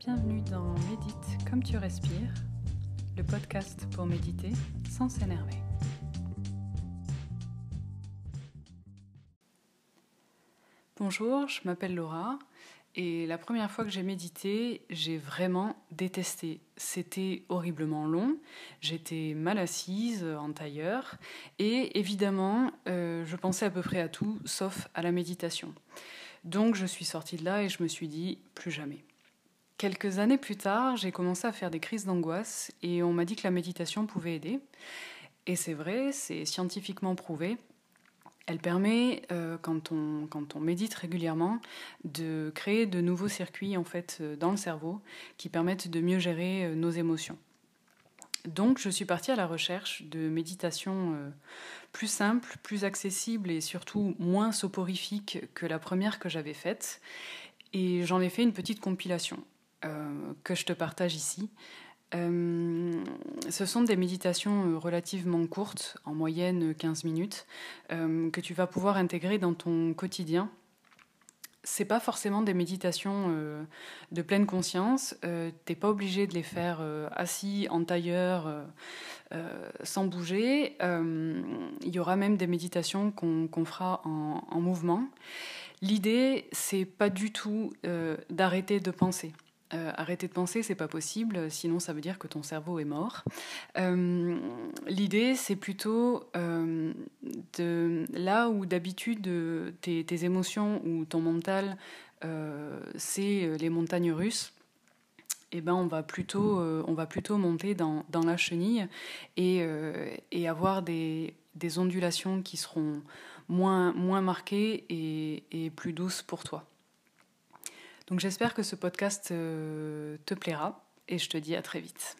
Bienvenue dans Médite comme tu respires, le podcast pour méditer sans s'énerver. Bonjour, je m'appelle Laura et la première fois que j'ai médité, j'ai vraiment détesté. C'était horriblement long, j'étais mal assise en tailleur et évidemment, euh, je pensais à peu près à tout sauf à la méditation. Donc je suis sortie de là et je me suis dit plus jamais. Quelques années plus tard, j'ai commencé à faire des crises d'angoisse et on m'a dit que la méditation pouvait aider. Et c'est vrai, c'est scientifiquement prouvé. Elle permet, euh, quand, on, médite régulièrement, de créer de nouveaux circuits en fait euh, dans le cerveau qui permettent de mieux gérer euh, nos émotions. Donc je suis partie à la recherche de méditation plus simple, plus accessible et surtout moins soporifique que la première que j'avais faite. Et j'en ai fait une petite compilation que je te partage ici. Euh, ce sont des méditations euh, relativement courtes, en moyenne 15 minutes, euh, que tu vas pouvoir intégrer dans ton quotidien. C'est pas forcément des méditations de pleine conscience. T'es pas obligé de les faire assis en tailleur, sans bouger. Il y aura même des méditations qu'on fera en, en mouvement. L'idée, c'est pas du tout d'arrêter de penser. Euh, arrêter de penser, c'est pas possible, sinon ça veut dire que ton cerveau est mort. Euh, l'idée, c'est plutôt euh, de là où d'habitude tes, émotions ou ton mental, c'est les montagnes russes. Eh ben, on va plutôt, on va plutôt monter dans, la chenille et, avoir des, ondulations qui seront moins, moins marquées et plus douces pour toi. Donc j'espère que ce podcast euh, te plaira et je te dis à très vite.